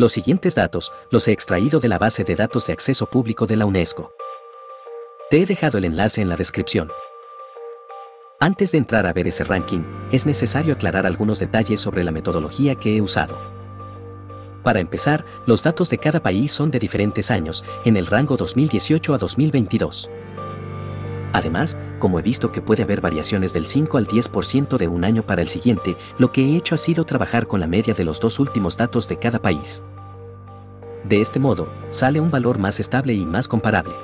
Los siguientes datos los he extraído de la base de datos de acceso público de la UNESCO. Te he dejado el enlace en la descripción. Antes de entrar a ver ese ranking, es necesario aclarar algunos detalles sobre la metodología que he usado. Para empezar, los datos de cada país son de diferentes años, en el rango 2018 a 2022. Además, como he visto que puede haber variaciones del 5 al 10% de un año para el siguiente, lo que he hecho ha sido trabajar con la media de los dos últimos datos de cada país. De este modo, sale un valor más estable y más comparable.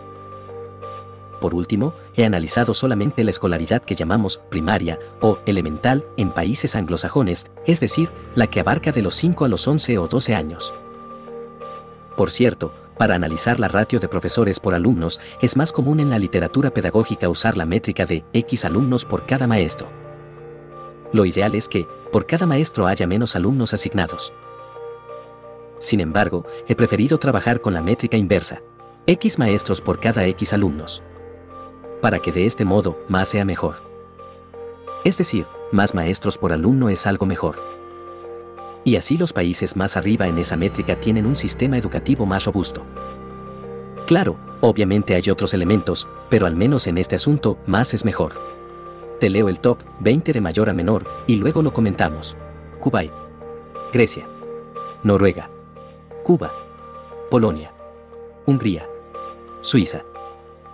Por último, he analizado solamente la escolaridad que llamamos primaria o elemental en países anglosajones, es decir, la que abarca de los 5 a los 11 o 12 años. Por cierto, para analizar la ratio de profesores por alumnos, es más común en la literatura pedagógica usar la métrica de X alumnos por cada maestro. Lo ideal es que, por cada maestro haya menos alumnos asignados. Sin embargo, he preferido trabajar con la métrica inversa. X maestros por cada X alumnos para que de este modo más sea mejor. Es decir, más maestros por alumno es algo mejor. Y así los países más arriba en esa métrica tienen un sistema educativo más robusto. Claro, obviamente hay otros elementos, pero al menos en este asunto, más es mejor. Te leo el top 20 de mayor a menor y luego lo comentamos. Kuwait, Grecia, Noruega, Cuba, Polonia, Hungría, Suiza,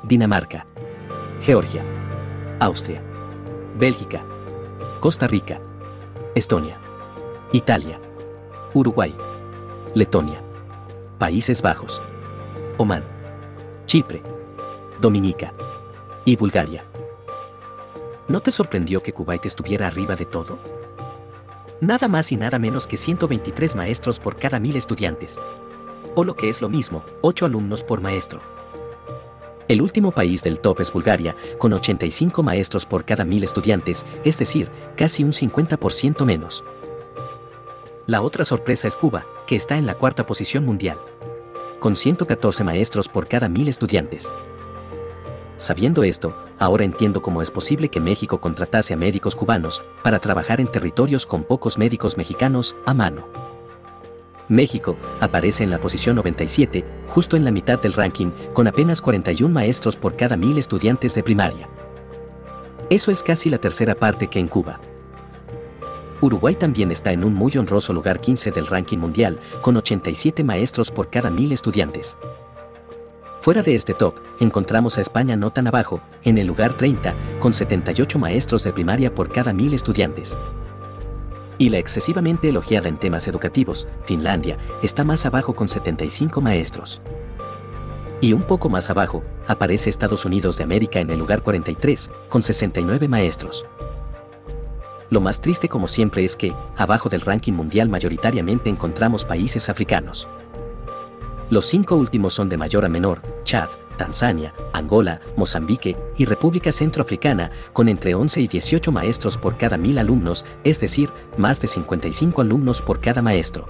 Dinamarca, Georgia, Austria, Bélgica, Costa Rica, Estonia, Italia, Uruguay, Letonia, Países Bajos, Omán, Chipre, Dominica y Bulgaria. ¿No te sorprendió que Kuwait estuviera arriba de todo? Nada más y nada menos que 123 maestros por cada mil estudiantes. O lo que es lo mismo, 8 alumnos por maestro. El último país del top es Bulgaria, con 85 maestros por cada mil estudiantes, es decir, casi un 50% menos. La otra sorpresa es Cuba, que está en la cuarta posición mundial, con 114 maestros por cada mil estudiantes. Sabiendo esto, ahora entiendo cómo es posible que México contratase a médicos cubanos para trabajar en territorios con pocos médicos mexicanos a mano. México aparece en la posición 97, justo en la mitad del ranking, con apenas 41 maestros por cada mil estudiantes de primaria. Eso es casi la tercera parte que en Cuba. Uruguay también está en un muy honroso lugar 15 del ranking mundial, con 87 maestros por cada mil estudiantes. Fuera de este top, encontramos a España no tan abajo, en el lugar 30, con 78 maestros de primaria por cada mil estudiantes. Y la excesivamente elogiada en temas educativos, Finlandia, está más abajo con 75 maestros. Y un poco más abajo, aparece Estados Unidos de América en el lugar 43, con 69 maestros. Lo más triste como siempre es que, abajo del ranking mundial mayoritariamente encontramos países africanos. Los cinco últimos son de mayor a menor, Chad, Tanzania, Angola, Mozambique y República Centroafricana, con entre 11 y 18 maestros por cada mil alumnos, es decir, más de 55 alumnos por cada maestro.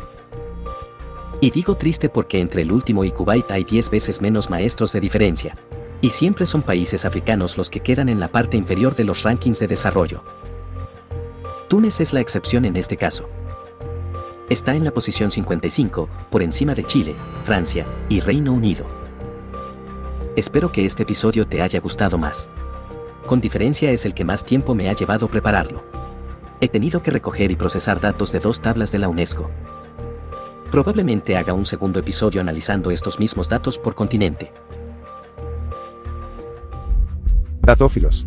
Y digo triste porque entre el último y Kuwait hay 10 veces menos maestros de diferencia. Y siempre son países africanos los que quedan en la parte inferior de los rankings de desarrollo. Túnez es la excepción en este caso. Está en la posición 55, por encima de Chile, Francia y Reino Unido. Espero que este episodio te haya gustado más. Con diferencia es el que más tiempo me ha llevado prepararlo. He tenido que recoger y procesar datos de dos tablas de la UNESCO. Probablemente haga un segundo episodio analizando estos mismos datos por continente. Datófilos.